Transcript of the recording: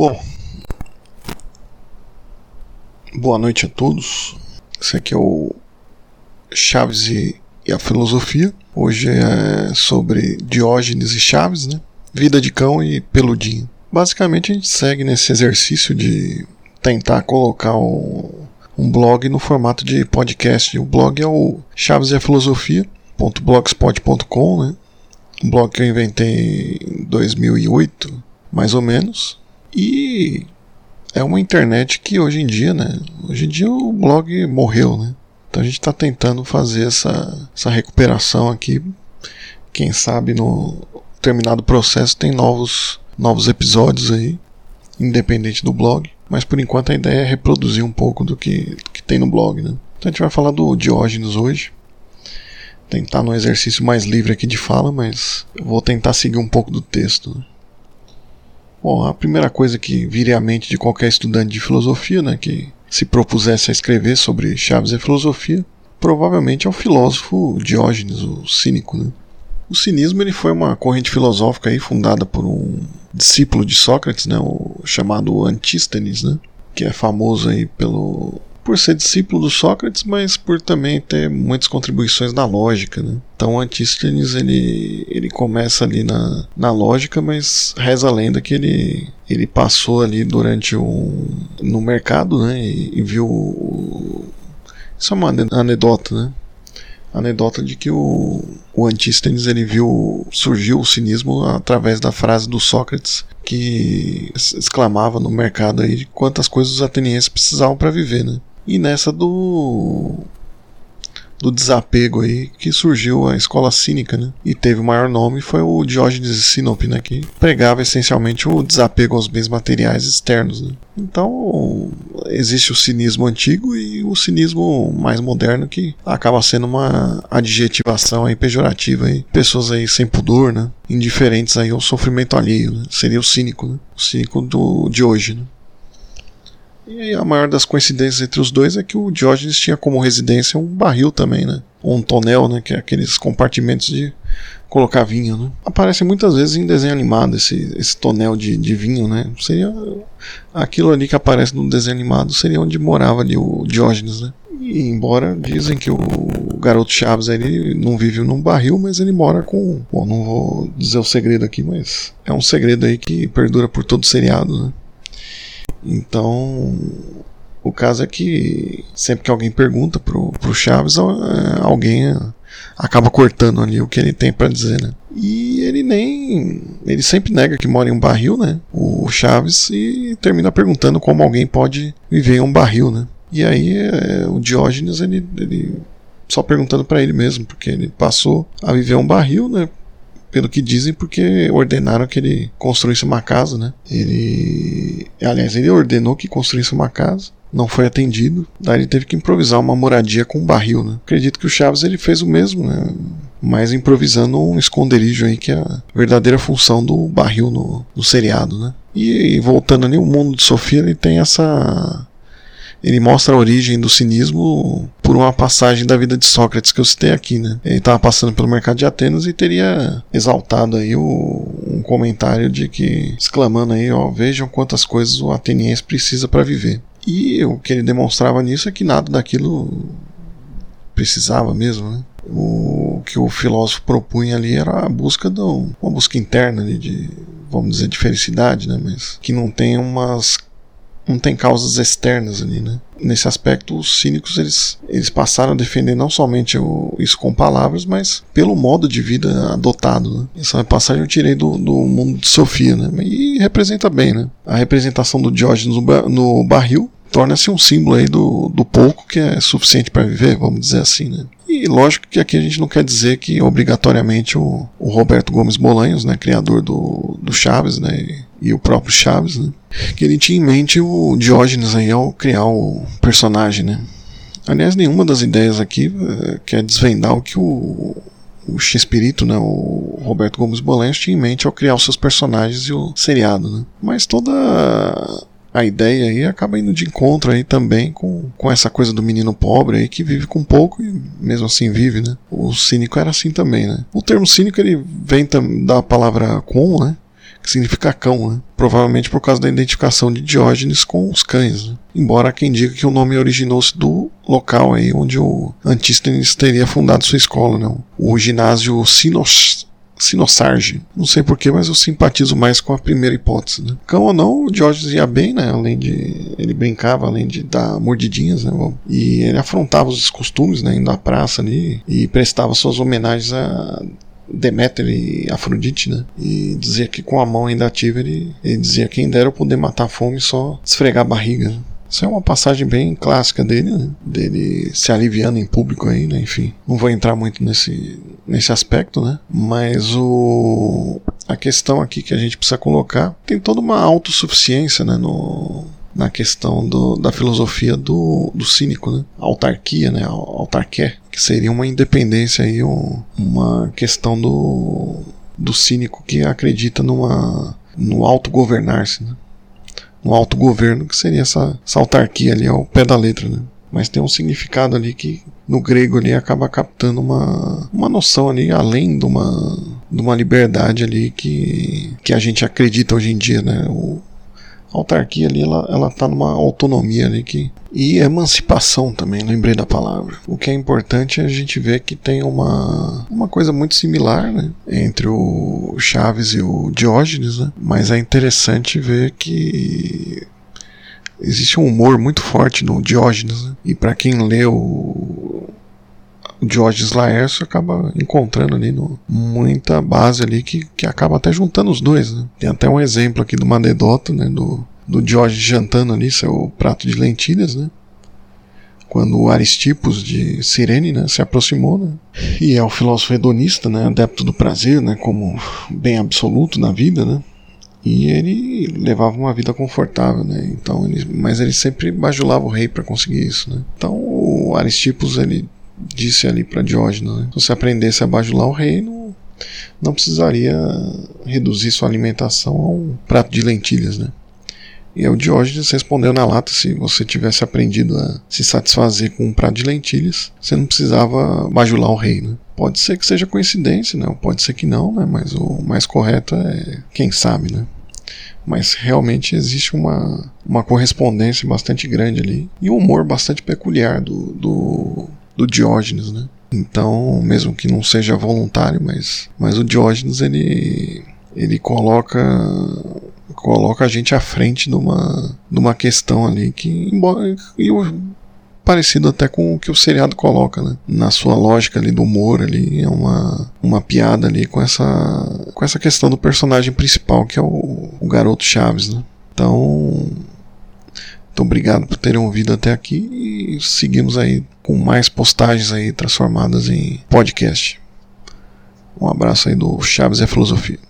Bom, boa noite a todos. Esse aqui é o Chaves e, a Filosofia. Hoje é sobre Diógenes e Chaves, né? Vida de cão e peludinho. Basicamente a gente segue nesse exercício de tentar colocar um, um blog no formato de podcast. O blog é o Chaves e a Filosofia.blogspot.com, né? Um blog que eu inventei em 2008, mais ou menos. E é uma internet que hoje em dia, né? Hoje em dia o blog morreu, né? Então a gente está tentando fazer essa, essa recuperação aqui. Quem sabe no terminado processo tem novos, novos episódios aí, independente do blog. Mas por enquanto a ideia é reproduzir um pouco do que, do que tem no blog, né? Então a gente vai falar do Diógenes hoje. Tentar no exercício mais livre aqui de fala, mas vou tentar seguir um pouco do texto. Né? Bom, a primeira coisa que viria à mente de qualquer estudante de filosofia, né, que se propusesse a escrever sobre Chaves e filosofia, provavelmente é o filósofo Diógenes, o cínico. Né? O cinismo ele foi uma corrente filosófica aí fundada por um discípulo de Sócrates, né, o chamado Antístenes, né, que é famoso aí pelo por ser discípulo do Sócrates, mas por também ter muitas contribuições na lógica. Né? Então Antístenes ele, ele começa ali na, na lógica, mas reza a lenda que ele, ele passou ali durante um no mercado né, e, e viu isso é uma anedota, né? anedota de que o, o Antístenes ele viu surgiu o cinismo através da frase do Sócrates que exclamava no mercado aí quantas coisas os atenienses precisavam para viver, né? E nessa do do desapego aí que surgiu a escola cínica, né? E teve o maior nome foi o Diógenes Sinope, né? Que pregava essencialmente o desapego aos bens materiais externos, né? Então existe o cinismo antigo e o cinismo mais moderno que acaba sendo uma adjetivação aí pejorativa aí, pessoas aí sem pudor, né? Indiferentes aí ao sofrimento alheio, né? Seria o cínico, né? O cínico do, de hoje, né? E a maior das coincidências entre os dois é que o Diógenes tinha como residência um barril também, né? Ou um tonel, né? Que é aqueles compartimentos de colocar vinho, né? Aparece muitas vezes em desenho animado esse, esse tonel de, de vinho, né? Seria aquilo ali que aparece no desenho animado seria onde morava ali o Diógenes, né? E embora dizem que o garoto Chaves ele não vive num barril, mas ele mora com, bom, não vou dizer o segredo aqui, mas é um segredo aí que perdura por todo o seriado, né? Então, o caso é que sempre que alguém pergunta pro, pro Chaves, é, alguém acaba cortando ali o que ele tem para dizer, né? E ele nem. Ele sempre nega que mora em um barril, né? O Chaves, e termina perguntando como alguém pode viver em um barril, né? E aí é, o Diógenes, ele, ele só perguntando para ele mesmo, porque ele passou a viver um barril, né? Pelo que dizem, porque ordenaram que ele construísse uma casa, né? Ele, aliás, ele ordenou que construísse uma casa, não foi atendido, daí ele teve que improvisar uma moradia com um barril, né? Acredito que o Chaves ele fez o mesmo, né? Mas improvisando um esconderijo aí que é a verdadeira função do barril no, no seriado, né? E, e voltando ali, o mundo de Sofia ele tem essa ele mostra a origem do cinismo por uma passagem da vida de Sócrates que eu citei aqui, né? Ele estava passando pelo mercado de Atenas e teria exaltado aí o, um comentário de que exclamando aí, ó, vejam quantas coisas o ateniense precisa para viver. E o que ele demonstrava nisso é que nada daquilo precisava mesmo, né? O que o filósofo propunha ali era a busca de uma busca interna de, vamos dizer, de felicidade, né? Mas que não tem umas não tem causas externas ali, né? Nesse aspecto, os cínicos eles, eles passaram a defender não somente o, isso com palavras, mas pelo modo de vida adotado. Né? Essa passagem eu tirei do, do mundo de Sofia, né? E representa bem, né? A representação do Diógenes no, no barril torna-se um símbolo aí do, do pouco que é suficiente para viver, vamos dizer assim, né? E lógico que aqui a gente não quer dizer que obrigatoriamente o, o Roberto Gomes Bolanhos, né, criador do, do Chaves, né, e, e o próprio Chaves, né, que ele tinha em mente o Diógenes aí ao criar o personagem, né. Aliás, nenhuma das ideias aqui uh, quer desvendar o que o, o X-Espírito, né, o Roberto Gomes Bolanhos tinha em mente ao criar os seus personagens e o seriado, né. Mas toda a ideia aí acaba indo de encontro aí também com, com essa coisa do menino pobre aí que vive com pouco e mesmo assim vive, né? O cínico era assim também, né? O termo cínico ele vem da palavra com, né? que significa cão, né? provavelmente por causa da identificação de Diógenes com os cães. Né? Embora quem diga que o nome originou-se do local aí onde o Antístenes teria fundado sua escola, né? o ginásio Sinos Sinossarge. Não sei porquê, mas eu simpatizo mais com a primeira hipótese. Né? Cão ou não, o Diógenes ia bem, né? Além de. Ele brincava, além de dar mordidinhas, né? E ele afrontava os costumes, né? Indo à praça ali e prestava suas homenagens a Deméter e Afrodite, né? E dizia que com a mão ainda ativa ele, ele dizia quem dera eu poder matar a fome só esfregar a barriga. Né? Isso é uma passagem bem clássica dele, né? dele se aliviando em público aí, né? Enfim, não vou entrar muito nesse, nesse aspecto, né? Mas o a questão aqui que a gente precisa colocar tem toda uma autossuficiência, né? No, na questão do, da filosofia do, do cínico, né? Autarquia, né? Autarqué, que seria uma independência aí, um, uma questão do, do cínico que acredita numa no autogovernar-se, né? No autogoverno, que seria essa, essa autarquia ali ao pé da letra, né? Mas tem um significado ali que no grego ali acaba captando uma, uma noção ali além de uma, de uma liberdade ali que, que a gente acredita hoje em dia, né? O, autarquia ali, ela, ela tá numa autonomia ali que. E emancipação também, lembrei da palavra. O que é importante é a gente ver que tem uma, uma coisa muito similar, né? Entre o Chaves e o Diógenes, né? Mas é interessante ver que existe um humor muito forte no Diógenes, né? E para quem lê o o Diógenes Laércio acaba encontrando ali no, muita base ali que, que acaba até juntando os dois. Né? Tem até um exemplo aqui de uma anedota né, do, do Diógenes jantando ali seu prato de lentilhas, né? quando o Aristipos de Cirene né, se aproximou, né, e é o filósofo hedonista, né, adepto do prazer, né, como bem absoluto na vida, né, e ele levava uma vida confortável, né, então ele, mas ele sempre bajulava o rei para conseguir isso, né. Então o Aristipos ele disse ali para Diógenes, né? se você aprendesse a bajular o reino, não precisaria reduzir sua alimentação a um prato de lentilhas, né? E o Diógenes respondeu na lata: se você tivesse aprendido a se satisfazer com um prato de lentilhas, você não precisava bajular o rei, né? Pode ser que seja coincidência, né? Pode ser que não, né? Mas o mais correto é quem sabe, né? Mas realmente existe uma, uma correspondência bastante grande ali e um humor bastante peculiar do, do do Diógenes, né? Então, mesmo que não seja voluntário, mas, mas o Diógenes ele, ele coloca coloca a gente à frente de uma, de uma questão ali que, embora parecido até com o que o seriado coloca, né? Na sua lógica ali do humor ali, é uma, uma piada ali com essa, com essa questão do personagem principal, que é o, o garoto Chaves, né? Então, muito obrigado por terem ouvido até aqui e seguimos aí com mais postagens aí transformadas em podcast. Um abraço aí do Chaves é Filosofia.